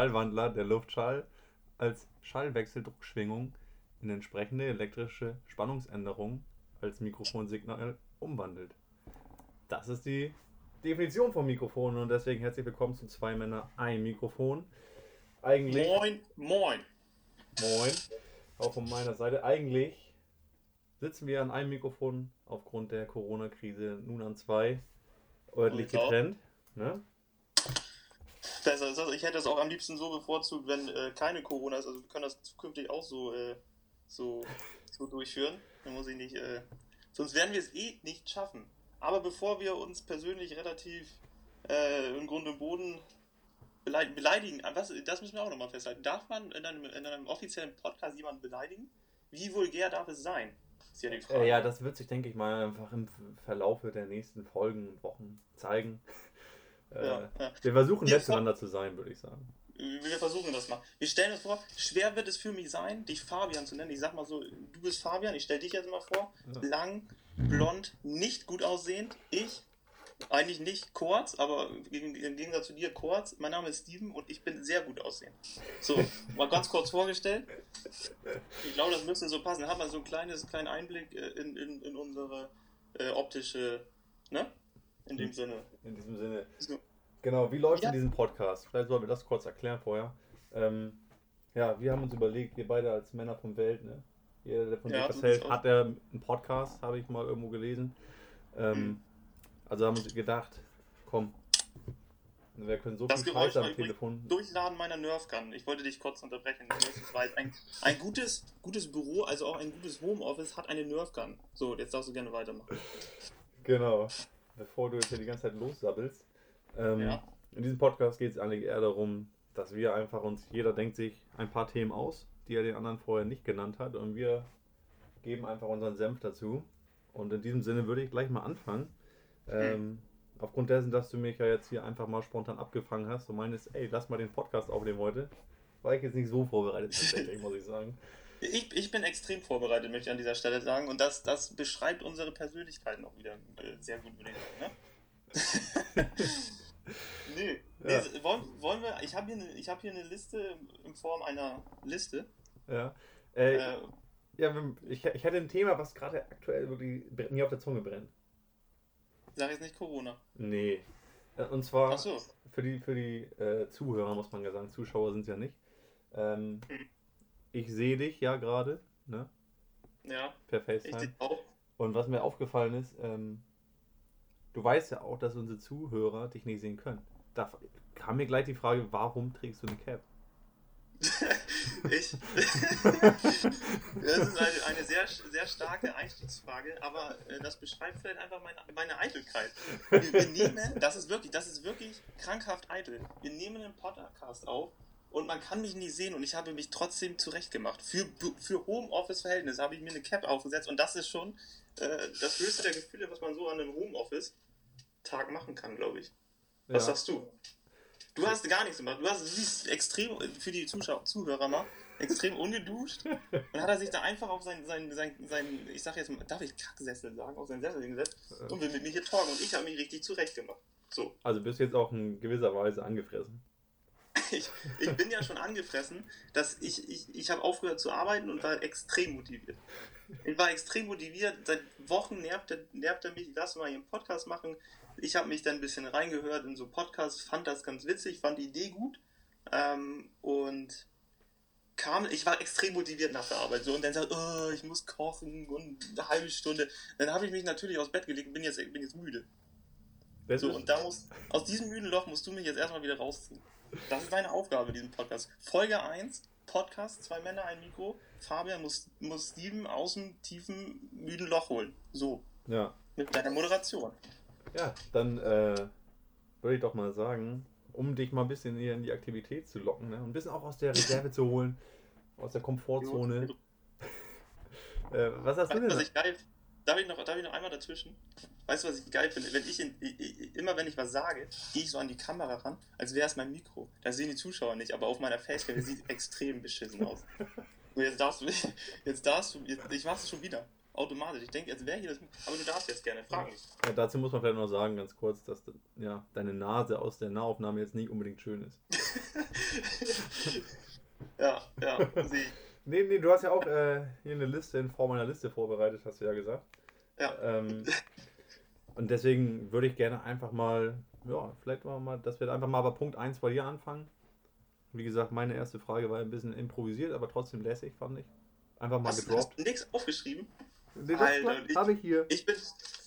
Schallwandler, der Luftschall als Schallwechseldruckschwingung in entsprechende elektrische Spannungsänderung als Mikrofonsignal umwandelt. Das ist die Definition von Mikrofon und deswegen herzlich willkommen zu zwei Männer, ein Mikrofon. Eigentlich. Moin, moin. Moin. Auch von meiner Seite. Eigentlich sitzen wir an einem Mikrofon aufgrund der Corona-Krise nun an zwei örtlich getrennt. Ne? Ist das. Ich hätte es auch am liebsten so bevorzugt, wenn äh, keine Corona ist. Also wir können das zukünftig auch so, äh, so, so durchführen. Dann muss ich nicht. Äh, sonst werden wir es eh nicht schaffen. Aber bevor wir uns persönlich relativ äh, im Grund und Boden beleidigen, was, das müssen wir auch nochmal festhalten. Darf man in einem, in einem offiziellen Podcast jemanden beleidigen? Wie vulgär darf es sein? Ist ja die Frage. Äh, ja, das wird sich, denke ich mal, einfach im Verlaufe der nächsten Folgen und Wochen zeigen. Äh, ja. Wir versuchen nett zueinander zu sein, würde ich sagen. Wir versuchen das mal. Wir stellen uns vor, schwer wird es für mich sein, dich Fabian zu nennen. Ich sag mal so, du bist Fabian, ich stelle dich jetzt mal vor. Ja. Lang, blond, nicht gut aussehend. Ich, eigentlich nicht kurz, aber im Gegensatz zu dir kurz. Mein Name ist Steven und ich bin sehr gut aussehend. So, mal ganz kurz vorgestellt. Ich glaube, das müsste so passen. Da hat man so ein kleines, kleinen Einblick äh, in, in, in unsere äh, optische, ne? In dem Sinne. In diesem Sinne. So. Genau, wie läuft ja. in diesem Podcast? Vielleicht sollen wir das kurz erklären vorher. Ähm, ja, wir haben uns überlegt, wir beide als Männer vom Welt, ne? Jeder, der von ja, dir erzählt, hat er einen Podcast, habe ich mal irgendwo gelesen. Ähm, mhm. Also haben wir uns gedacht, komm, wir können so das viel Geräusch am Telefon. Durchladen meiner Nerfgun. Ich wollte dich kurz unterbrechen. Ein, ein gutes, gutes Büro, also auch ein gutes Homeoffice, hat eine Nerfgun. So, jetzt darfst du gerne weitermachen. Genau bevor du jetzt hier die ganze Zeit lossabbelst. Ähm, ja. In diesem Podcast geht es eigentlich eher darum, dass wir einfach uns, jeder denkt sich ein paar Themen aus, die er den anderen vorher nicht genannt hat und wir geben einfach unseren Senf dazu. Und in diesem Sinne würde ich gleich mal anfangen. Ähm, hm. Aufgrund dessen, dass du mich ja jetzt hier einfach mal spontan abgefangen hast und meinst, ey, lass mal den Podcast aufnehmen heute, war ich jetzt nicht so vorbereitet tatsächlich, muss ich sagen. Ich, ich bin extrem vorbereitet, möchte ich an dieser Stelle sagen. Und das, das beschreibt unsere Persönlichkeiten auch wieder äh, sehr gut, würde ich sagen. Ne? nee, ja. nee wollen, wollen wir, ich habe hier, eine, hab hier eine Liste in Form einer Liste. Ja. Äh, äh, ja, ich, ich hätte ein Thema, was gerade aktuell wirklich mir auf der Zunge brennt. Sag jetzt nicht Corona. Nee. Äh, und zwar so. für die, für die äh, Zuhörer muss man ja sagen, Zuschauer sind es ja nicht. Ähm, hm ich sehe dich ja gerade, ne? Ja. Per FaceTime. Ich auch. Und was mir aufgefallen ist, ähm, du weißt ja auch, dass unsere Zuhörer dich nicht sehen können. Da kam mir gleich die Frage, warum trägst du eine Cap? ich. das ist eine, eine, sehr, sehr starke Einstiegsfrage, aber äh, das beschreibt vielleicht einfach meine, meine Eitelkeit. Wir, wir nehmen, das ist wirklich, das ist wirklich krankhaft eitel. Wir nehmen einen Podcast auf und man kann mich nie sehen und ich habe mich trotzdem zurechtgemacht. Für, für Homeoffice-Verhältnisse habe ich mir eine Cap aufgesetzt und das ist schon äh, das höchste der Gefühle, was man so an einem Homeoffice-Tag machen kann, glaube ich. Was ja. sagst du? Du hast gar nichts gemacht. Du, hast, siehst extrem, für die Zuschauer, Zuhörer mal, extrem ungeduscht. Und hat er sich da einfach auf seinen, sein, sein, sein, ich sag jetzt mal, darf ich Kacksessel sagen, auf seinen Sessel hingesetzt und will mit mir hier talken. Und ich habe mich richtig zurechtgemacht. So. Also bist du jetzt auch in gewisser Weise angefressen ich, ich bin ja schon angefressen, dass ich, ich, ich habe aufgehört zu arbeiten und war extrem motiviert. Ich war extrem motiviert, seit Wochen nervt er, nervt er mich, lass mal hier einen Podcast machen. Ich habe mich dann ein bisschen reingehört in so Podcasts, fand das ganz witzig, fand die Idee gut ähm, und kam, ich war extrem motiviert nach der Arbeit so und dann sagt, oh, ich muss kochen und eine halbe Stunde. Dann habe ich mich natürlich aufs Bett gelegt und bin jetzt, bin jetzt müde. So, und da muss, aus diesem müden Loch musst du mich jetzt erstmal wieder rausziehen. Das ist deine Aufgabe in diesem Podcast. Folge 1, Podcast, zwei Männer, ein Mikro. Fabian muss, muss Steven aus dem tiefen, müden Loch holen. So. Ja. Mit deiner Moderation. Ja, dann äh, würde ich doch mal sagen, um dich mal ein bisschen hier in die Aktivität zu locken, ne? und ein bisschen auch aus der Reserve zu holen, aus der Komfortzone. äh, was hast du denn? Was ich geil, darf ich, noch, darf ich noch einmal dazwischen? Weißt du, was ich geil finde? Wenn ich in, immer wenn ich was sage, gehe ich so an die Kamera ran, als wäre es mein Mikro. Da sehen die Zuschauer nicht, aber auf meiner Facecam sieht extrem beschissen aus. Und jetzt darfst du, jetzt darfst du, jetzt, ich mach's schon wieder. automatisch. Ich denke, jetzt wäre hier das. Aber du darfst jetzt gerne fragen. Ja, dazu muss man vielleicht noch sagen, ganz kurz, dass ja, deine Nase aus der Nahaufnahme jetzt nicht unbedingt schön ist. ja, ja, sehe ich. Nee, nee, du hast ja auch äh, hier eine Liste in Form einer Liste vorbereitet, hast du ja gesagt. Ja. Ähm, und deswegen würde ich gerne einfach mal, ja, vielleicht mal, dass wir einfach mal bei Punkt 1 bei dir anfangen. Wie gesagt, meine erste Frage war ein bisschen improvisiert, aber trotzdem lässig, fand ich. Einfach mal hast, gedroppt. Hast du nichts aufgeschrieben? Nee, das habe ich hier. Ich bin,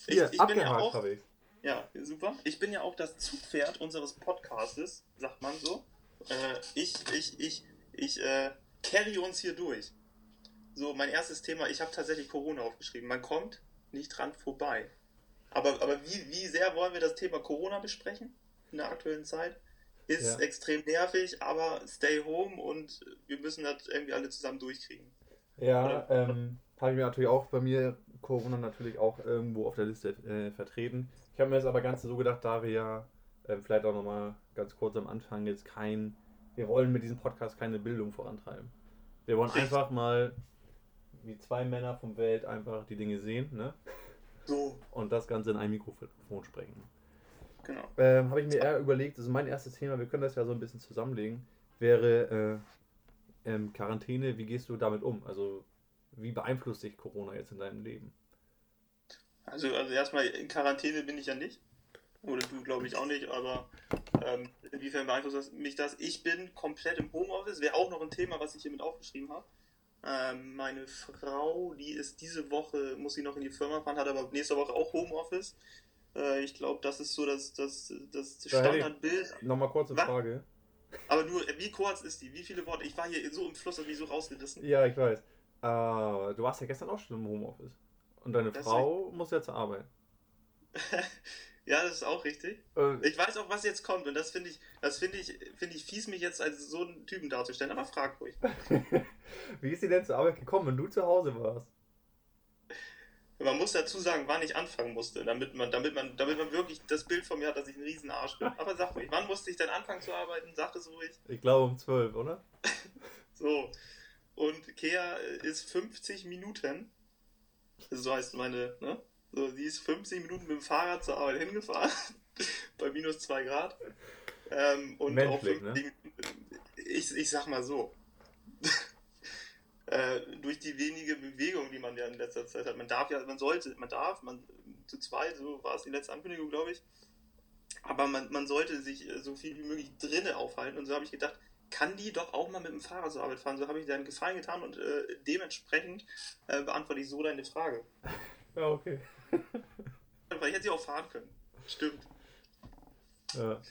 hier, ich, ich abgehakt bin ja auch, habe ich. Ja, super. Ich bin ja auch das Zugpferd unseres Podcastes, sagt man so. Äh, ich, ich, ich, ich äh, carry uns hier durch. So, mein erstes Thema, ich habe tatsächlich Corona aufgeschrieben. Man kommt nicht dran vorbei. Aber, aber wie, wie sehr wollen wir das Thema Corona besprechen in der aktuellen Zeit? Ist ja. extrem nervig, aber stay home und wir müssen das irgendwie alle zusammen durchkriegen. Ja, ähm, habe ich mir natürlich auch bei mir Corona natürlich auch irgendwo auf der Liste äh, vertreten. Ich habe mir jetzt aber ganz so gedacht, da wir ja äh, vielleicht auch nochmal ganz kurz am Anfang jetzt kein, wir wollen mit diesem Podcast keine Bildung vorantreiben. Wir wollen einfach mal wie zwei Männer vom Welt einfach die Dinge sehen, ne? So. Und das Ganze in ein Mikrofon sprechen. Genau. Ähm, Habe ich mir eher überlegt, das ist mein erstes Thema, wir können das ja so ein bisschen zusammenlegen, wäre äh, ähm, Quarantäne, wie gehst du damit um? Also wie beeinflusst dich Corona jetzt in deinem Leben? Also, also erstmal in Quarantäne bin ich ja nicht. Oder du glaube ich auch nicht, aber ähm, inwiefern beeinflusst mich das? Ich bin komplett im Homeoffice, wäre auch noch ein Thema, was ich hier mit aufgeschrieben habe. Ähm, meine Frau, die ist diese Woche, muss sie noch in die Firma fahren, hat aber nächste Woche auch Homeoffice. Äh, ich glaube, das ist so das, das, das Standardbild. Nochmal kurze Was? Frage. Aber nur, wie kurz ist die? Wie viele Worte? Ich war hier so im Fluss und mich so rausgerissen. Ja, ich weiß. Äh, du warst ja gestern auch schon im Homeoffice. Und deine das Frau muss ja zur Arbeit. ja, das ist auch richtig. Äh, ich weiß auch, was jetzt kommt. Und das finde ich, das finde ich, finde ich fies, mich jetzt als so einen Typen darzustellen. Aber frag ruhig. Wie ist sie denn zur Arbeit gekommen, wenn du zu Hause warst? Man muss dazu sagen, wann ich anfangen musste, damit man, damit man, damit man wirklich das Bild von mir hat, dass ich ein riesen Arsch bin. Aber sag ruhig, wann musste ich denn anfangen zu arbeiten? Sag es ruhig. Ich glaube um 12, oder? so. Und Kea ist 50 Minuten. So heißt meine, ne? So, sie ist 50 Minuten mit dem Fahrrad zur Arbeit hingefahren. bei minus 2 Grad. Ähm, und Menschlich, auch 50, ne? ich, ich sag mal so. äh, durch die wenige Bewegung, die man ja in letzter Zeit hat. Man darf ja, man sollte, man darf, man zu zweit, so war es die letzte Ankündigung, glaube ich. Aber man, man sollte sich äh, so viel wie möglich drinnen aufhalten. Und so habe ich gedacht, kann die doch auch mal mit dem Fahrrad zur Arbeit fahren. So habe ich dir einen Gefallen getan und äh, dementsprechend äh, beantworte ich so deine Frage. Ja, okay. Weil ich hätte sie auch fahren können. Stimmt. Ja.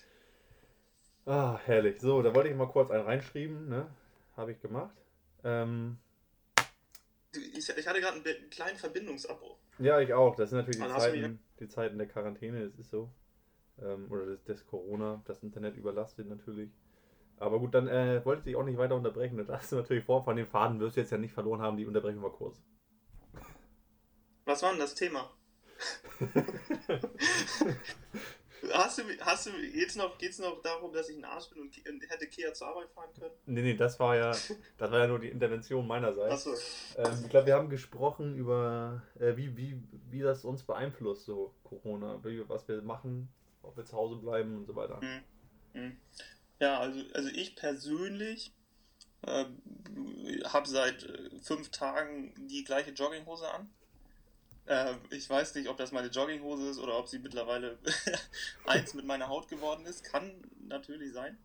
Ah, herrlich. So, da wollte ich mal kurz einen reinschreiben, ne? Habe ich gemacht. Ähm, ich, ich hatte gerade einen kleinen Verbindungsabbruch. Ja, ich auch. Das sind natürlich die Zeiten, die Zeiten der Quarantäne, das ist so. Ähm, oder des, des Corona. Das Internet überlastet natürlich. Aber gut, dann äh, wollte ich dich auch nicht weiter unterbrechen. Da hast du natürlich vor, von den Faden wirst du jetzt ja nicht verloren haben, die unterbrechen wir kurz. Was war denn das Thema? Hast du, hast du, geht's noch, geht's noch darum, dass ich ein Arsch bin und, hätte Kia zur Arbeit fahren können? Nee, nee, das war ja, das war ja nur die Intervention meinerseits. Achso. Ähm, ich glaube, wir haben gesprochen über, äh, wie, wie, wie das uns beeinflusst, so Corona, wie, was wir machen, ob wir zu Hause bleiben und so weiter. Hm. Hm. Ja, also, also ich persönlich äh, habe seit äh, fünf Tagen die gleiche Jogginghose an. Äh, ich weiß nicht, ob das meine Jogginghose ist oder ob sie mittlerweile eins mit meiner Haut geworden ist. Kann natürlich sein.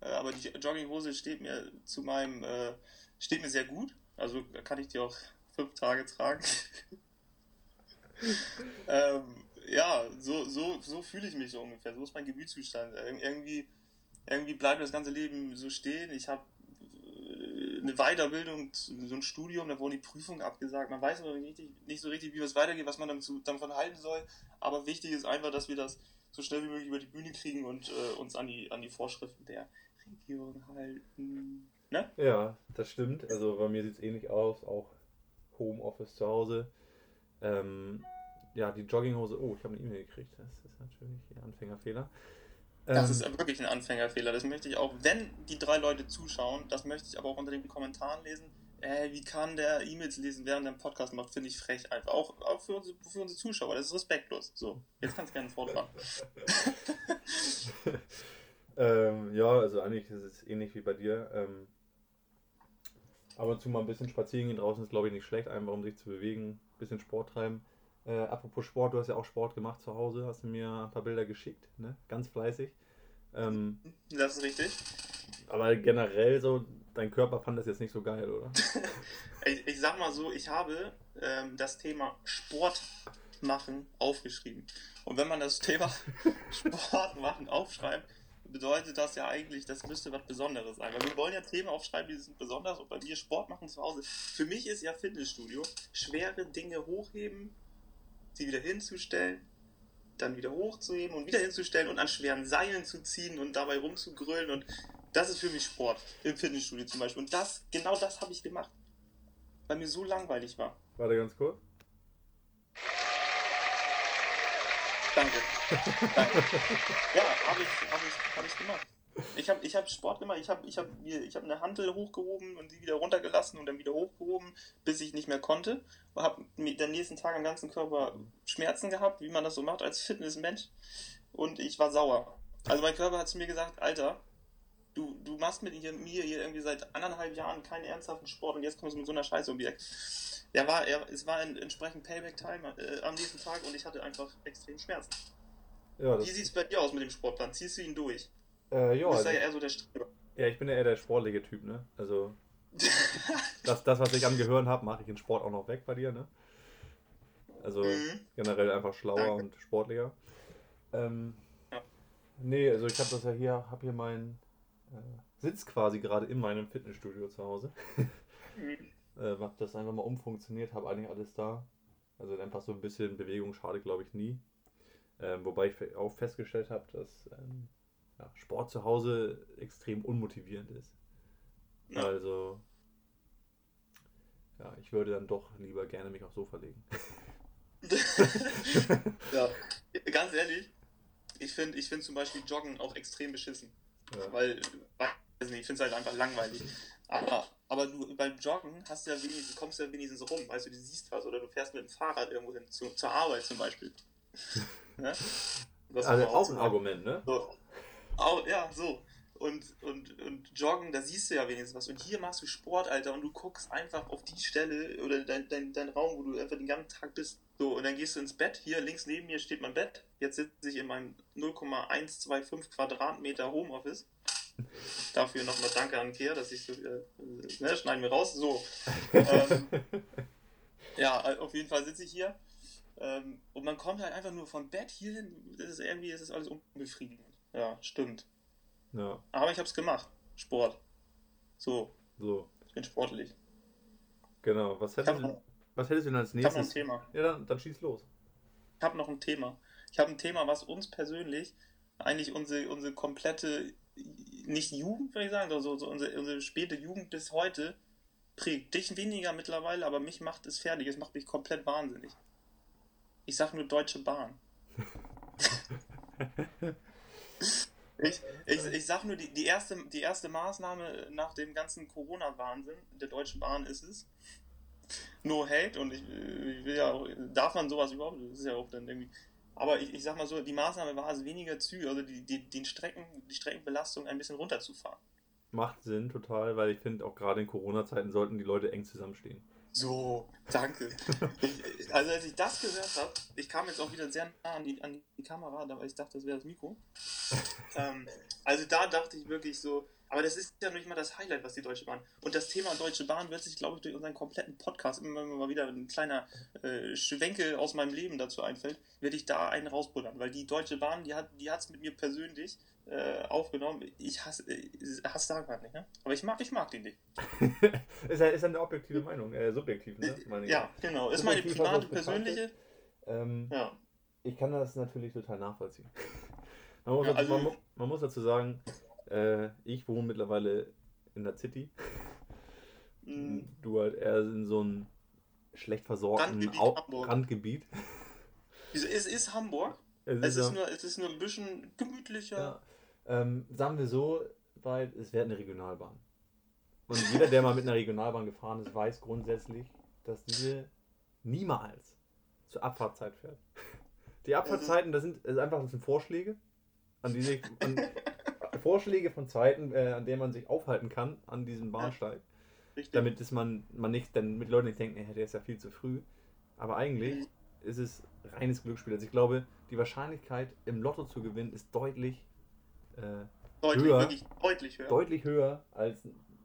Äh, aber die Jogginghose steht mir zu meinem, äh, steht mir sehr gut. Also kann ich die auch fünf Tage tragen. ähm, ja, so, so, so fühle ich mich so ungefähr. So ist mein Gemütszustand. irgendwie irgendwie bleibt das ganze Leben so stehen. Ich habe eine Weiterbildung, so ein Studium, da wurden die Prüfungen abgesagt. Man weiß aber nicht, nicht so richtig, wie es weitergeht, was man davon halten soll. Aber wichtig ist einfach, dass wir das so schnell wie möglich über die Bühne kriegen und äh, uns an die, an die Vorschriften der Regierung halten. Ne? Ja, das stimmt. Also bei mir sieht es ähnlich aus, auch Homeoffice zu Hause. Ähm, ja, die Jogginghose, oh, ich habe eine E-Mail gekriegt. Das ist natürlich ein Anfängerfehler. Das ähm, ist wirklich ein Anfängerfehler. Das möchte ich auch, wenn die drei Leute zuschauen, das möchte ich aber auch unter den Kommentaren lesen. ey, wie kann der E-Mails lesen, während er einen Podcast macht, finde ich frech einfach. Auch, auch für, unsere, für unsere Zuschauer, das ist respektlos. So, jetzt kannst du gerne fortfahren. ähm, ja, also eigentlich ist es ähnlich wie bei dir. Ähm, ab und zu mal ein bisschen spazieren gehen draußen ist, glaube ich, nicht schlecht, einfach um sich zu bewegen, ein bisschen Sport treiben. Äh, apropos Sport, du hast ja auch Sport gemacht zu Hause, hast du mir ein paar Bilder geschickt, ne? Ganz fleißig. Ähm, das ist richtig. Aber generell so, dein Körper fand das jetzt nicht so geil, oder? ich, ich sag mal so, ich habe ähm, das Thema Sport machen aufgeschrieben. Und wenn man das Thema Sport machen aufschreibt, bedeutet das ja eigentlich, das müsste was Besonderes sein. Weil wir wollen ja Themen aufschreiben, die sind besonders. Und bei mir Sport machen zu Hause. Für mich ist ja Fitnessstudio schwere Dinge hochheben, sie wieder hinzustellen, dann wieder hochzuheben und wieder hinzustellen und an schweren Seilen zu ziehen und dabei rumzugrölen. Und das ist für mich Sport im Fitnessstudio zum Beispiel. Und das, genau das habe ich gemacht, weil mir so langweilig war. Warte ganz kurz. Danke. Danke. Ja, habe ich, hab ich, hab ich gemacht. Ich habe ich hab Sport gemacht, ich habe ich hab, ich hab eine Hantel hochgehoben und sie wieder runtergelassen und dann wieder hochgehoben, bis ich nicht mehr konnte. Und habe den nächsten Tag am ganzen Körper Schmerzen gehabt, wie man das so macht als Fitnessmensch. Und ich war sauer. Also mein Körper hat zu mir gesagt, Alter, du, du machst mit mir hier irgendwie seit anderthalb Jahren keinen ernsthaften Sport und jetzt kommst du mit so einer Scheiße um die Ecke. Ja, war, er, es war ein, entsprechend Payback-Time äh, am nächsten Tag und ich hatte einfach extrem Schmerzen. Ja, Wie sieht es bei dir aus mit dem Sportplan? Ziehst du ihn durch? Äh, ja, du bist also, ja eher so der Streber. Ja, ich bin ja eher der sportliche Typ, ne? Also, das, das was ich am Gehirn habe, mache ich in Sport auch noch weg bei dir, ne? Also, mhm. generell einfach schlauer Danke. und sportlicher. Ähm, ja. Nee, also ich habe das ja hier, habe hier meinen äh, Sitz quasi gerade in meinem Fitnessstudio zu Hause. mhm äh, hab das einfach mal umfunktioniert, habe eigentlich alles da. Also einfach so ein bisschen Bewegung schade, glaube ich, nie. Ähm, wobei ich auch festgestellt habe, dass ähm, ja, Sport zu Hause extrem unmotivierend ist. Ja. Also, ja, ich würde dann doch lieber gerne mich aufs Sofa legen. ja, ganz ehrlich, ich finde ich find zum Beispiel Joggen auch extrem beschissen. Ja. Weil, weiß nicht, ich finde es halt einfach langweilig. Aber, aber du beim Joggen hast du ja wenigstens, kommst du ja wenigstens rum, weißt du, du siehst was oder du fährst mit dem Fahrrad irgendwo hin, zu, zur Arbeit zum Beispiel. ne? also auch, ein Argument, ne? So. Auch, ja, so. Und, und, und Joggen, da siehst du ja wenigstens was. Und hier machst du Sport, Alter, und du guckst einfach auf die Stelle oder dein, dein, dein Raum, wo du einfach den ganzen Tag bist. So, und dann gehst du ins Bett. Hier links neben mir steht mein Bett. Jetzt sitze ich in meinem 0,125 Quadratmeter Homeoffice. Dafür nochmal danke an Kehr, dass ich so, äh, ne, schneiden wir raus. So. Ähm, ja, auf jeden Fall sitze ich hier. Ähm, und man kommt halt einfach nur vom Bett hierhin. Das ist irgendwie, das ist alles unbefriedigend. Ja, stimmt. Ja. Aber ich habe es gemacht. Sport. So. So. Ich bin sportlich. Genau. Was hättest, du, was hättest du denn als nächstes? Ich habe noch ein Thema. Ja, dann, dann schieß los. Ich habe noch ein Thema. Ich habe ein Thema, was uns persönlich eigentlich unsere, unsere komplette nicht Jugend, würde ich sagen, sondern so, so unsere, unsere späte Jugend bis heute prägt. Dich weniger mittlerweile, aber mich macht es fertig. Es macht mich komplett wahnsinnig. Ich sag nur Deutsche Bahn. ich, ich, ich sag nur, die, die, erste, die erste Maßnahme nach dem ganzen Corona-Wahnsinn der Deutschen Bahn ist es. No hate und ich, ich will ja auch, darf man sowas überhaupt? Das ist ja auch dann irgendwie aber ich, ich sag mal so, die Maßnahme war es, weniger Züge, also die, die, den Strecken, die Streckenbelastung ein bisschen runterzufahren. Macht Sinn, total, weil ich finde, auch gerade in Corona-Zeiten sollten die Leute eng zusammenstehen. So, danke. ich, also als ich das gehört habe, ich kam jetzt auch wieder sehr nah an die, an die Kamera, weil ich dachte, das wäre das Mikro. ähm, also da dachte ich wirklich so, aber das ist ja nicht mal das Highlight, was die Deutsche Bahn. Und das Thema Deutsche Bahn wird sich, glaube ich, durch unseren kompletten Podcast, immer wenn mir mal wieder ein kleiner äh, Schwenkel aus meinem Leben dazu einfällt, werde ich da einen rausbuddern. Weil die Deutsche Bahn, die hat die es mit mir persönlich äh, aufgenommen. Ich hasse, äh, hasse da gar nicht, ne? Aber ich mag, ich mag die nicht. ist, ja, ist ja eine objektive Meinung, äh, subjektiv, ne? Meine ja, genau. Ist meine private, persönliche. Ähm, ja. Ich kann das natürlich total nachvollziehen. Man muss, ja, also, man, man muss dazu sagen, äh, ich wohne mittlerweile in der City. Mhm. Du halt eher in so einem schlecht versorgten Randgebiet. Randgebiet. Es ist Hamburg. Es, es ist, ist, nur, es ist nur ein bisschen gemütlicher. Ja. Ähm, sagen wir so, weil es wäre eine Regionalbahn. Und jeder, der mal mit einer Regionalbahn gefahren ist, weiß grundsätzlich, dass diese niemals zur Abfahrtzeit fährt. Die Abfahrtzeiten, das sind, das einfach das sind Vorschläge, an die sich, an, Vorschläge von Zeiten, äh, an denen man sich aufhalten kann an diesem Bahnsteig. Ja, damit ist man, man nicht, dann mit Leuten nicht denken, hey, der ist ja viel zu früh. Aber eigentlich mhm. ist es reines Glücksspiel. Also ich glaube, die Wahrscheinlichkeit im Lotto zu gewinnen ist deutlich, äh, deutlich höher, deutlich höher. Deutlich höher, als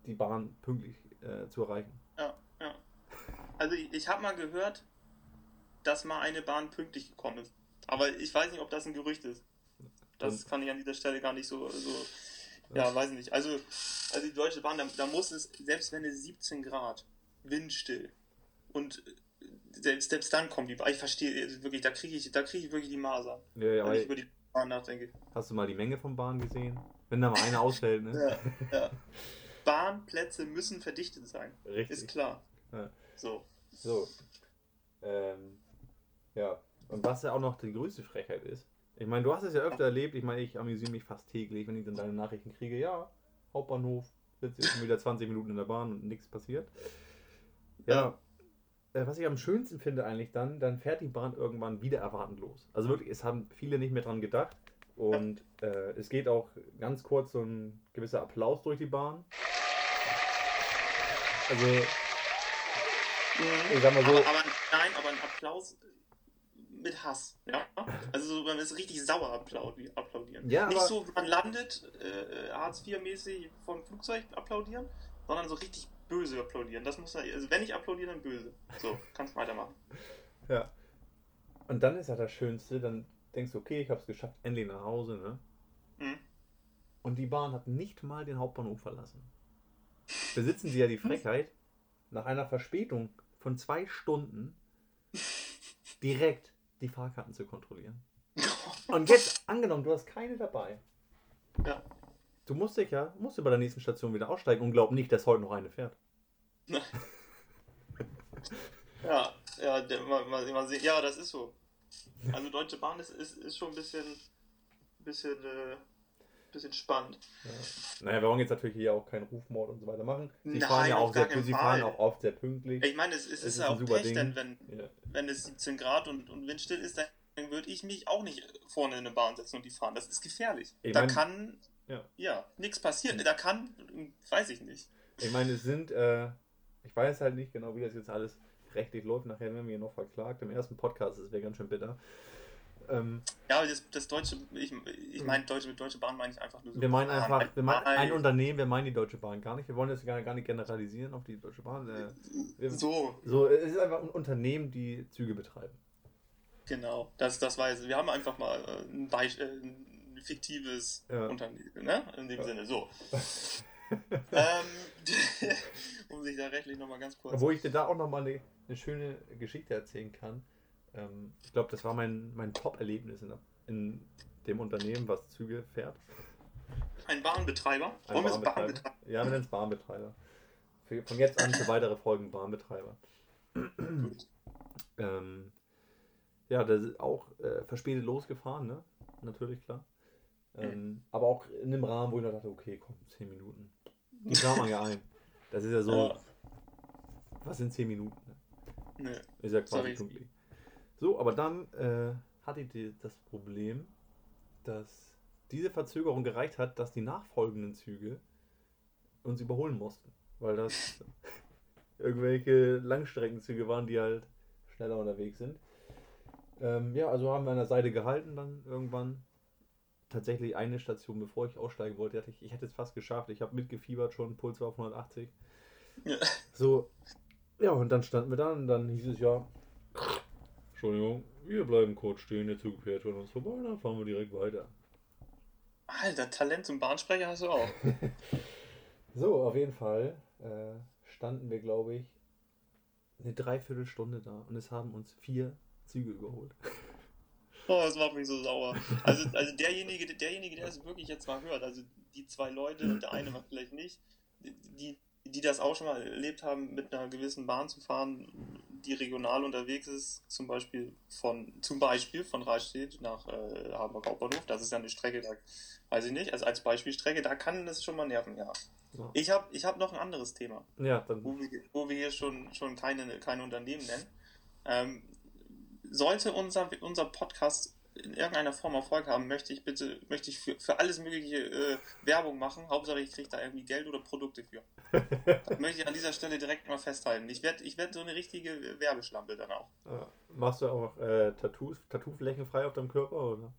die Bahn pünktlich äh, zu erreichen. Ja, ja. Also ich, ich habe mal gehört, dass mal eine Bahn pünktlich gekommen ist. Aber ich weiß nicht, ob das ein Gerücht ist. Das kann ich an dieser Stelle gar nicht so, so ja, weiß ich nicht. Also, also die Deutsche Bahn, da, da muss es, selbst wenn es 17 Grad, windstill und selbst, selbst dann kommt die Bahn. Ich verstehe also wirklich, da kriege ich, da kriege ich wirklich die Masern, ja, ja, wenn ich über die Bahn nachdenke. Hast du mal die Menge von Bahnen gesehen? Wenn da mal eine ausfällt, ne? ja, ja. Bahnplätze müssen verdichtet sein. Richtig. Ist klar. Ja. So. So. Ähm, ja. Und was ja auch noch die größte Frechheit ist, ich meine, du hast es ja öfter erlebt, ich meine, ich amüsiere mich fast täglich, wenn ich dann deine Nachrichten kriege, ja, Hauptbahnhof, sitze jetzt schon wieder 20 Minuten in der Bahn und nichts passiert. Ja, äh, was ich am schönsten finde eigentlich dann, dann fährt die Bahn irgendwann wieder erwartend los. Also wirklich, es haben viele nicht mehr dran gedacht. Und äh, es geht auch ganz kurz so ein gewisser Applaus durch die Bahn. Also, ich sag mal so. Aber, aber nein, aber ein Applaus mit Hass. Ja? Also so, man ist richtig sauer applaudieren. Ja, Nicht so, man landet äh, Hartz IV-mäßig vom Flugzeug applaudieren, sondern so richtig böse applaudieren. Das muss also wenn ich applaudiere, dann böse. So, kannst weitermachen. Ja. Und dann ist ja das Schönste, dann denkst du, okay, ich hab's geschafft, endlich nach Hause, ne? Mhm. Und die Bahn hat nicht mal den Hauptbahnhof verlassen. Besitzen sie ja die Frechheit, nach einer Verspätung von zwei Stunden direkt die Fahrkarten zu kontrollieren. Und jetzt, angenommen, du hast keine dabei. Ja. Du musst dich ja, musst du bei der nächsten Station wieder aussteigen und glaub nicht, dass heute noch eine fährt. ja, ja, der, man, man, ja, das ist so. Also Deutsche Bahn ist, ist, ist schon ein bisschen, bisschen äh, bisschen spannend. Ja. Naja, wir wollen jetzt natürlich hier auch keinen Rufmord und so weiter machen. Sie, Nein, fahren, ja auch sehr, sie fahren auch oft sehr pünktlich. Ich meine, es, es, es ist, ja auch Pech, denn wenn, ja. wenn es 17 Grad und, und windstill ist, dann würde ich mich auch nicht vorne in eine Bahn setzen und die fahren. Das ist gefährlich. Ich da mein, kann ja, ja nichts passieren. Da kann, weiß ich nicht. Ich meine, es sind, äh, ich weiß halt nicht genau, wie das jetzt alles rechtlich läuft. Nachher werden wir noch verklagt. Im ersten Podcast ist es wäre ganz schön bitter. Ähm, ja, das, das deutsche, ich, ich meine Deutsche mit Deutsche Bahn meine ich einfach nur so. Wir meinen einfach, wir meinen ein Unternehmen, wir meinen die Deutsche Bahn gar nicht. Wir wollen das gar, gar nicht generalisieren auf die Deutsche Bahn. Äh, wir, so. So, es ist einfach ein Unternehmen, die Züge betreiben. Genau, das, das weiß Wir haben einfach mal äh, ein, Beispiel, äh, ein fiktives ja. Unternehmen, ne? In dem ja. Sinne, so. ähm, um sich da rechtlich nochmal ganz kurz. Wo ich dir da auch nochmal eine, eine schöne Geschichte erzählen kann. Ähm, ich glaube, das war mein, mein Top-Erlebnis in, in, dem Unternehmen, was Züge fährt. Ein Bahnbetreiber? Ein Bahnbetreiber. Bahnbetreiber? Ja, wir nennen es Bahnbetreiber. Für, von jetzt an für weitere Folgen Bahnbetreiber. ähm, ja, das ist auch äh, verspätet losgefahren, ne? Natürlich, klar. Ähm. Aber auch in einem Rahmen, wo ich dachte, okay, komm, 10 Minuten. Die kam man ja ein. Das ist ja so. Ja. Was sind 10 Minuten? Ne? Nee. Ist ja quasi pünktlich. So, aber dann äh, hatte die das Problem, dass diese Verzögerung gereicht hat, dass die nachfolgenden Züge uns überholen mussten. Weil das irgendwelche Langstreckenzüge waren, die halt schneller unterwegs sind. Ähm, ja, also haben wir an der Seite gehalten dann irgendwann. Tatsächlich eine Station, bevor ich aussteigen wollte, hatte ich, ich hätte es fast geschafft. Ich habe mitgefiebert schon, Puls war auf 180. Ja. So, ja, und dann standen wir da und dann hieß es ja, Entschuldigung, wir bleiben kurz stehen, der Zug fährt schon uns vorbei, dann fahren wir direkt weiter. Alter, Talent zum Bahnsprecher hast du auch. so, auf jeden Fall äh, standen wir, glaube ich, eine Dreiviertelstunde da und es haben uns vier Züge überholt. Oh, das macht mich so sauer. Also, also derjenige, derjenige, der es wirklich jetzt mal hört, also die zwei Leute und der eine mal vielleicht nicht, die, die das auch schon mal erlebt haben, mit einer gewissen Bahn zu fahren, die regional unterwegs ist, zum Beispiel von, zum Beispiel von Rastatt nach äh, Hamburg Hauptbahnhof, das ist ja eine Strecke, da weiß ich nicht, also als Beispielstrecke, da kann das schon mal nerven, ja. ja. Ich habe ich hab noch ein anderes Thema, ja. Wo, wir, wo wir hier schon, schon keine, keine Unternehmen nennen. Ähm, sollte unser, unser Podcast in irgendeiner Form Erfolg haben, möchte ich bitte, möchte ich für, für alles mögliche äh, Werbung machen. Hauptsache ich kriege da irgendwie Geld oder Produkte für. das möchte ich an dieser Stelle direkt mal festhalten. Ich werde ich werd so eine richtige Werbeschlampe dann auch. Ja. Machst du auch äh, Tattoos, Tattoo-Flächen frei auf deinem Körper, oder?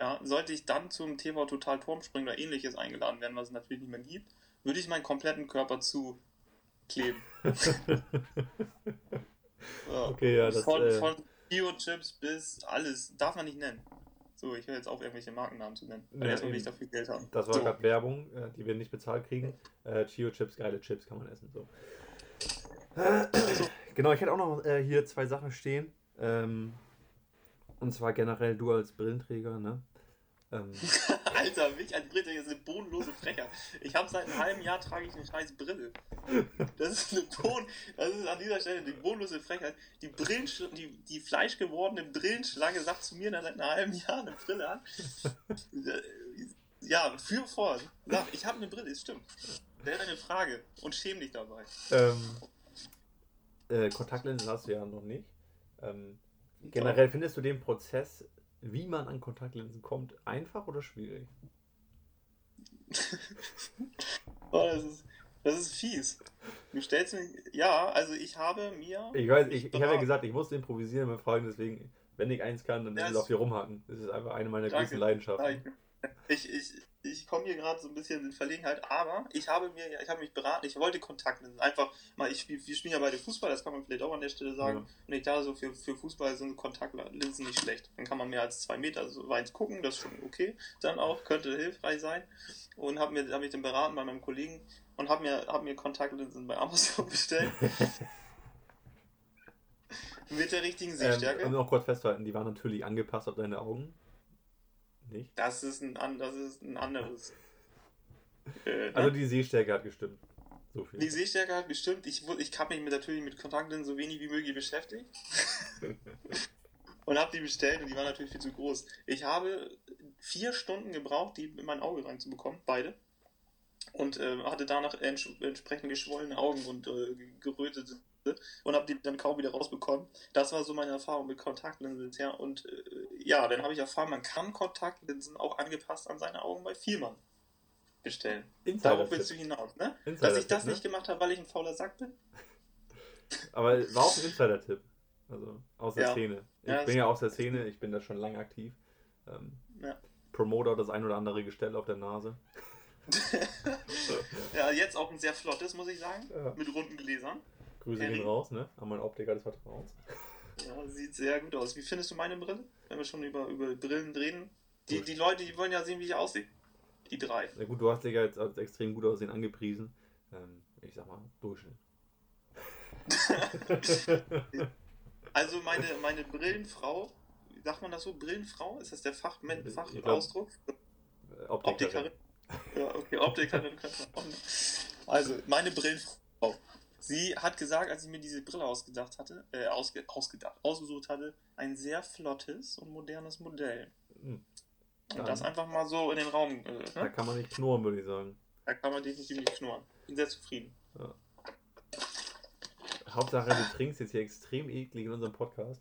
Ja, sollte ich dann zum TV Total Turmspringen oder ähnliches eingeladen werden, was es natürlich nicht mehr gibt, würde ich meinen kompletten Körper zukleben. ja. Okay, ja, das von, äh... von Bio-Chips bis alles. Darf man nicht nennen. So, ich höre jetzt auf, irgendwelche Markennamen zu nennen. Weil ja, erstmal will ich dafür Geld haben. Das war so. gerade Werbung, äh, die wir nicht bezahlt kriegen. Äh, Chio-Chips, geile Chips kann man essen. So. Genau, ich hätte auch noch äh, hier zwei Sachen stehen. Ähm, und zwar generell du als Brillenträger, ne? Ähm. Alter, mich als Brille ist eine bodenlose Frechheit. Ich habe seit einem halben Jahr trage ich eine scheiß Brille. Das ist eine Boden, das ist an dieser Stelle eine bodenlose Frechheit. Die Brillen, die, die fleischgewordene Brillenschlange sagt zu mir seit einem halben Jahr eine Brille an. Ja, für vor. Sag, ich habe eine Brille, es stimmt. Wäre eine Frage und schäm dich dabei. Ähm, äh, Kontaktlinsen hast du ja noch nicht. Ähm, generell findest du den Prozess wie man an Kontaktlinsen kommt, einfach oder schwierig? oh, das, ist, das ist fies. Du stellst mir. Ja, also ich habe mir. Ich weiß, ich, ich habe ja gesagt, ich musste improvisieren mit Fragen, deswegen, wenn ich eins kann, dann ist es auf die rumhaken. Das ist einfach eine meiner größten Leidenschaften. Ich, ich, ich komme hier gerade so ein bisschen in Verlegenheit, aber ich habe mir, ich habe mich beraten, ich wollte Kontaktlinsen. Einfach mal, ich, wir spielen ja beide Fußball, das kann man vielleicht auch an der Stelle sagen. Ja. Und ich dachte so, für, für Fußball sind Kontaktlinsen nicht schlecht. Dann kann man mehr als zwei Meter so weit gucken, das ist schon okay. Dann auch, könnte hilfreich sein. Und habe mir, habe ich den beraten bei meinem Kollegen und habe mir, hab mir Kontaktlinsen bei Amazon bestellt. Mit der richtigen Sehstärke. Ähm, um noch kurz festzuhalten, die waren natürlich angepasst auf deine Augen. Nicht? Das ist ein, das ist ein anderes. Äh, also die Sehstärke hat gestimmt. So viel. Die Sehstärke hat gestimmt. Ich, ich habe mich mit, natürlich mit Kontaktlinsen so wenig wie möglich beschäftigt. und habe die bestellt und die waren natürlich viel zu groß. Ich habe vier Stunden gebraucht, die in mein Auge reinzubekommen, beide. Und äh, hatte danach ents entsprechend geschwollene Augen und äh, gerötete und habe die dann kaum wieder rausbekommen. Das war so meine Erfahrung mit Kontaktlinsen bisher. Und äh, ja, dann habe ich erfahren, man kann Kontaktlinsen auch angepasst an seine Augen bei Vielmann bestellen. Darauf willst du hinaus, ne? Dass ich das ne? nicht gemacht habe, weil ich ein fauler Sack bin. Aber war auch ein Insider-Tipp. Also aus der ja. Szene. Ich ja, bin ja aus der Szene, ich bin da schon lange aktiv. Ähm, ja. Promoter das ein oder andere Gestell auf der Nase. ja, jetzt auch ein sehr flottes, muss ich sagen. Mit runden Gläsern. Grüße gehen raus, ne? An meinen Optiker des Vertrauens. Ja, sieht sehr gut aus. Wie findest du meine Brille? Wenn wir schon über, über Brillen reden. Die, die Leute, die wollen ja sehen, wie ich aussehe. Die drei. Na gut, du hast dich ja jetzt als extrem gut aussehen angepriesen. Ähm, ich sag mal, Durchschnitt. also meine, meine Brillenfrau, sagt man das so? Brillenfrau? Ist das der Fach, Fachausdruck? Optikerin. Optikerin. Ja, okay, Optikerin könnte man auch. Also, meine Brillenfrau Sie hat gesagt, als ich mir diese Brille ausgedacht hatte, äh, ausge, ausgedacht, ausgesucht hatte, ein sehr flottes und modernes Modell. Hm. Und das einfach mal so in den Raum. Äh, ne? Da kann man nicht knurren, würde ich sagen. Da kann man definitiv nicht knurren. Bin sehr zufrieden. Ja. Hauptsache, du trinkst jetzt hier extrem eklig in unserem Podcast.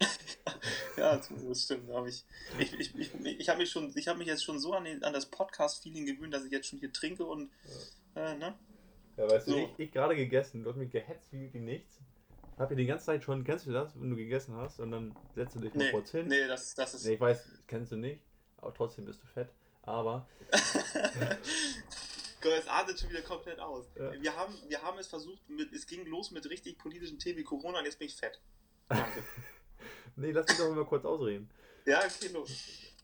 ja, das stimmt. Hab ich ich, ich, ich, ich habe mich, hab mich jetzt schon so an, den, an das Podcast-Feeling gewöhnt, dass ich jetzt schon hier trinke und. Ja. Äh, ne? Ja, weißt so. du, ich, ich gerade gegessen, du hast mich gehetzt wie, wie nichts. Hab ich die ganze Zeit schon, kennst du das, wenn du gegessen hast und dann setzt du dich mal nee, kurz hin? Nee, das, das ist. Nee, ich weiß, kennst du nicht, aber trotzdem bist du fett. Aber. Gott, es artet schon wieder komplett aus. Ja. Wir, haben, wir haben es versucht, mit, es ging los mit richtig politischen Themen wie Corona und jetzt bin ich fett. Danke. nee, lass mich doch mal kurz ausreden. Ja, okay, los.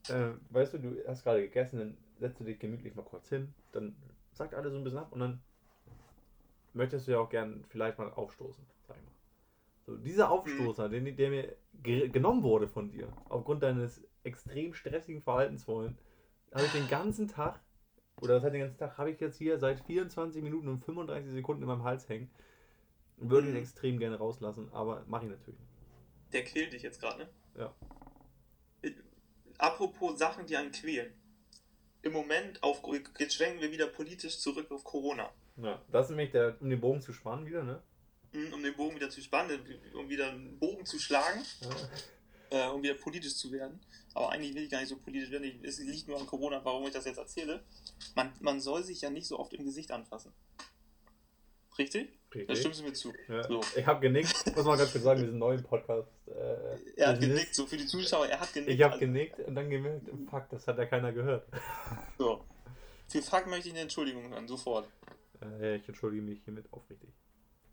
Äh, weißt du, du hast gerade gegessen, dann setzt du dich gemütlich mal kurz hin, dann sagt alles so ein bisschen ab und dann möchtest du ja auch gern vielleicht mal aufstoßen, sag ich mal. So, dieser Aufstoßer, mhm. den, der mir ge genommen wurde von dir, aufgrund deines extrem stressigen Verhaltens vorhin, habe ich den ganzen Tag oder das heißt den ganzen Tag, habe ich jetzt hier seit 24 Minuten und 35 Sekunden in meinem Hals hängen. Und würde ihn Mhm. extrem gerne rauslassen, aber mache ich natürlich nicht. Der quält dich jetzt gerade, ne? Ja. Äh, Apropos Sachen, die einen quälen. Im Moment, auf, jetzt schwenken wir wieder politisch zurück auf Corona. Ja, das ist nämlich der, um den Bogen zu spannen wieder, ne? Hm, Um den Bogen wieder zu spannen, um wieder einen Bogen zu schlagen, Ja. äh, um wieder politisch zu werden. Aber eigentlich will ich gar nicht so politisch werden. Ich- Es liegt nur an Corona, warum ich das jetzt erzähle. Man, man soll sich ja nicht so oft im Gesicht anfassen. Richtig? Da Richtig. stimmst du mir zu. Ja. So. Ich habe genickt, muss man ganz kurz sagen, diesen neuen Podcast. Äh, Er hat genickt, so für die Zuschauer, er hat genickt. Ich habe Also, genickt und dann gemerkt, fuck, das hat ja keiner gehört. So. Für Fuck möchte ich eine Entschuldigung hören, sofort. Äh, ich entschuldige mich hiermit aufrichtig.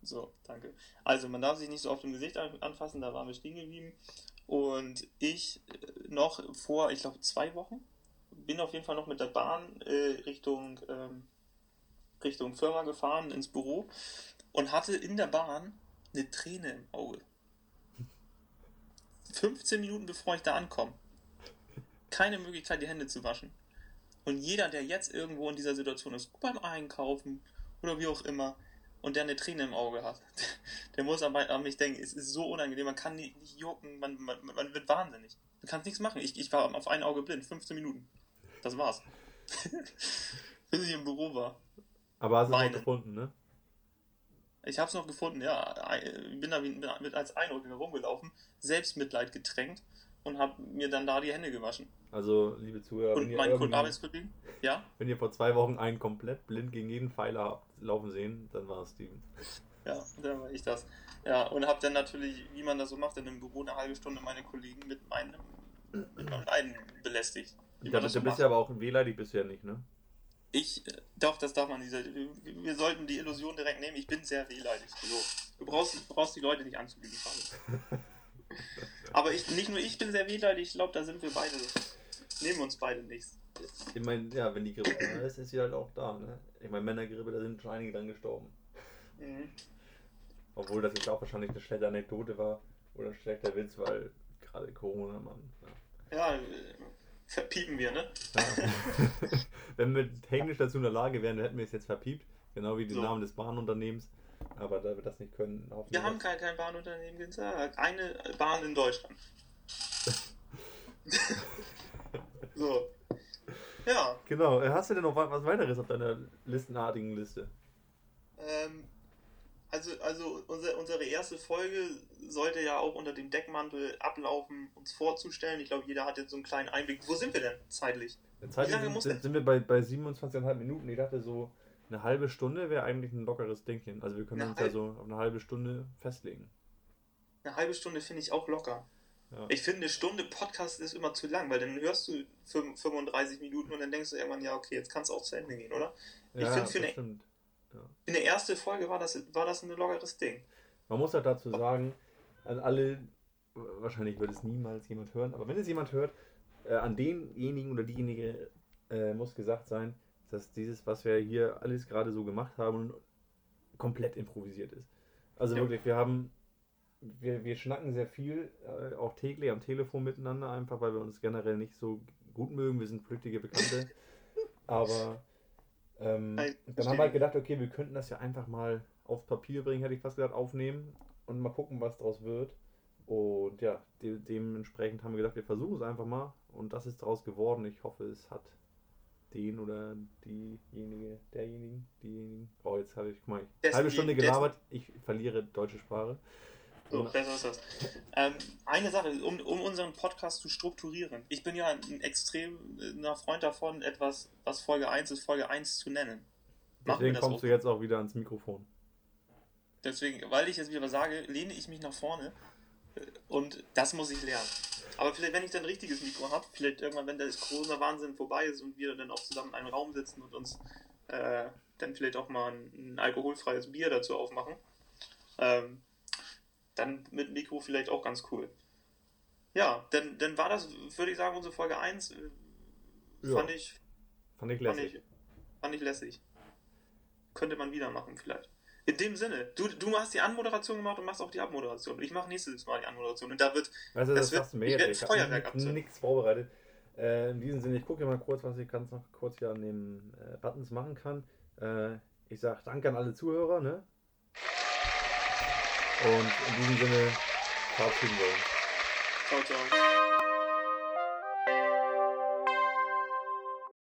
So, danke. Also, man darf sich nicht so oft im Gesicht an- anfassen, da waren wir stehen geblieben. Und ich äh, noch vor, ich glaube, zwei Wochen, bin auf jeden Fall noch mit der Bahn äh, Richtung, ähm, Richtung Firma gefahren, ins Büro und hatte in der Bahn eine Träne im Auge. 15 Minuten bevor ich da ankomme. Keine Möglichkeit, die Hände zu waschen. Und jeder, der jetzt irgendwo in dieser Situation ist, beim Einkaufen oder wie auch immer, und der eine Träne im Auge hat, der muss an, an mich denken, es ist so unangenehm, man kann nicht, nicht jucken, man, man, man wird wahnsinnig. Du kannst nichts machen. Ich, ich war auf ein Auge blind, 15 Minuten. Das war's. Bis ich im Büro war. Aber hast du es noch gefunden, ne? Ich hab's noch gefunden, ja. Ich Bin da wie- bin mit als Einäugiger rumgelaufen, Selbstmitleid getränkt und hab mir dann da die Hände gewaschen. Also, liebe Zuhörer, Und wenn ihr, meinen irgendwie- Arbeitskollegen, ja, wenn ihr vor zwei Wochen einen komplett blind gegen jeden Pfeiler habt laufen sehen, dann war es Steven. Ja, dann war ich das. Ja, und habe dann natürlich, wie man das so macht, in einem Büro eine halbe Stunde meine Kollegen mit meinem, mit meinem Leiden belästigt. Wie man Da, das du so bist macht. ja aber auch wehleidig, bist du ja nicht, ne? Ich, äh, doch, das darf man nicht. Wir sollten die Illusion direkt nehmen, ich bin sehr wehleidig. So. Du brauchst, du brauchst die Leute nicht anzulügen, Fabian. Aber ich, nicht nur ich bin sehr wehleidig, ich glaube, da sind wir beide, nehmen uns beide nichts. Ich meine, ja, wenn die Grippe da ist, ist sie halt auch da, ne? Ich meine, Männergrippe, da sind schon einige dran gestorben. Mhm. Obwohl das jetzt auch wahrscheinlich eine schlechte Anekdote war oder ein schlechter Witz, weil gerade Corona, Mann. Ja. Ja, äh, verpiepen wir, ne? Ja. Wenn wir technisch dazu in der Lage wären, dann hätten wir es jetzt verpiept. Genau wie den So. Namen des Bahnunternehmens. Aber da wir das nicht können, hoffen Wir haben kein, kein Bahnunternehmen gesagt. Eine Bahn in Deutschland. so. Ja, Genau. äh, Hast du denn noch wa- was weiteres auf deiner listenartigen Liste? ähm, also, also unsere, unsere erste Folge sollte ja auch unter dem Deckmantel ablaufen, uns vorzustellen. Ich glaube, jeder hat jetzt so einen kleinen Einblick. Wo sind wir denn zeitlich? Zeitlich lange sind, sind wir bei, bei 27,5 Minuten. Ich dachte so, eine halbe Stunde wäre eigentlich ein lockeres Dingchen. Also wir können Eine uns ja so auf eine halbe Stunde festlegen. Eine halbe Stunde finde ich auch locker. Ja. Ich finde, eine Stunde Podcast ist immer zu lang, weil dann hörst du fünf- 35 Minuten und dann denkst du irgendwann, ja, okay, jetzt kann es auch zu Ende gehen, oder? Ich ja, find für eine- stimmt. In der ersten Folge war das, war das ein lockeres Ding. Man muss halt dazu sagen, an alle, wahrscheinlich wird es niemals jemand hören, aber wenn es jemand hört, äh, an denjenigen oder diejenige äh, muss gesagt sein, dass dieses, was wir hier alles gerade so gemacht haben, komplett improvisiert ist. Also Ja. wirklich, wir haben, wir, wir schnacken sehr viel, äh, auch täglich am Telefon miteinander, einfach weil wir uns generell nicht so gut mögen. Wir sind flüchtige Bekannte. aber ähm, Nein, dann haben wir halt gedacht, okay, wir könnten das ja einfach mal aufs Papier bringen, hätte ich fast gesagt, aufnehmen und mal gucken, was draus wird. Und ja, de dementsprechend haben wir gedacht, wir versuchen es einfach mal. Und das ist daraus geworden. Ich hoffe, es hat den oder diejenige, derjenigen, diejenigen. Oh, jetzt habe ich, guck mal, Dessen- halbe Stunde gelabert. Ich verliere deutsche Sprache. So, Und- besser ist das. Ähm, eine Sache, um, um unseren Podcast zu strukturieren. Ich bin ja ein extremer Freund davon, etwas, was Folge 1 ist, Folge 1 zu nennen. Machen Deswegen kommst auch. du jetzt auch wieder ans Mikrofon. Deswegen, weil ich jetzt wieder was sage, lehne ich mich nach vorne und das muss ich lernen. Aber vielleicht, wenn ich dann ein richtiges Mikro habe, vielleicht irgendwann, wenn der Corona-Wahnsinn vorbei ist und wir dann auch zusammen in einem Raum sitzen und uns äh, dann vielleicht auch mal ein, ein alkoholfreies Bier dazu aufmachen, ähm, dann mit Mikro vielleicht auch ganz cool. Ja, dann, dann war das, würde ich sagen, unsere Folge 1 äh, Ja. fand, ich, Fand ich fand, lässig. ich, fand ich lässig. Könnte man wieder machen vielleicht. In dem Sinne, du, du hast die Anmoderation gemacht und machst auch die Abmoderation. Ich mache nächstes Mal die Anmoderation. Und da wird, du, das das, wird- mir ich werd Ich Feuerwerk habe nichts vorbereitet. Äh, in diesem Sinne, ich gucke mal kurz, was ich ganz noch kurz hier an den äh, Buttons machen kann. Äh, ich sage danke an alle Zuhörer, ne? Und in diesem Sinne, verabschieden wir uns. Ciao, ciao.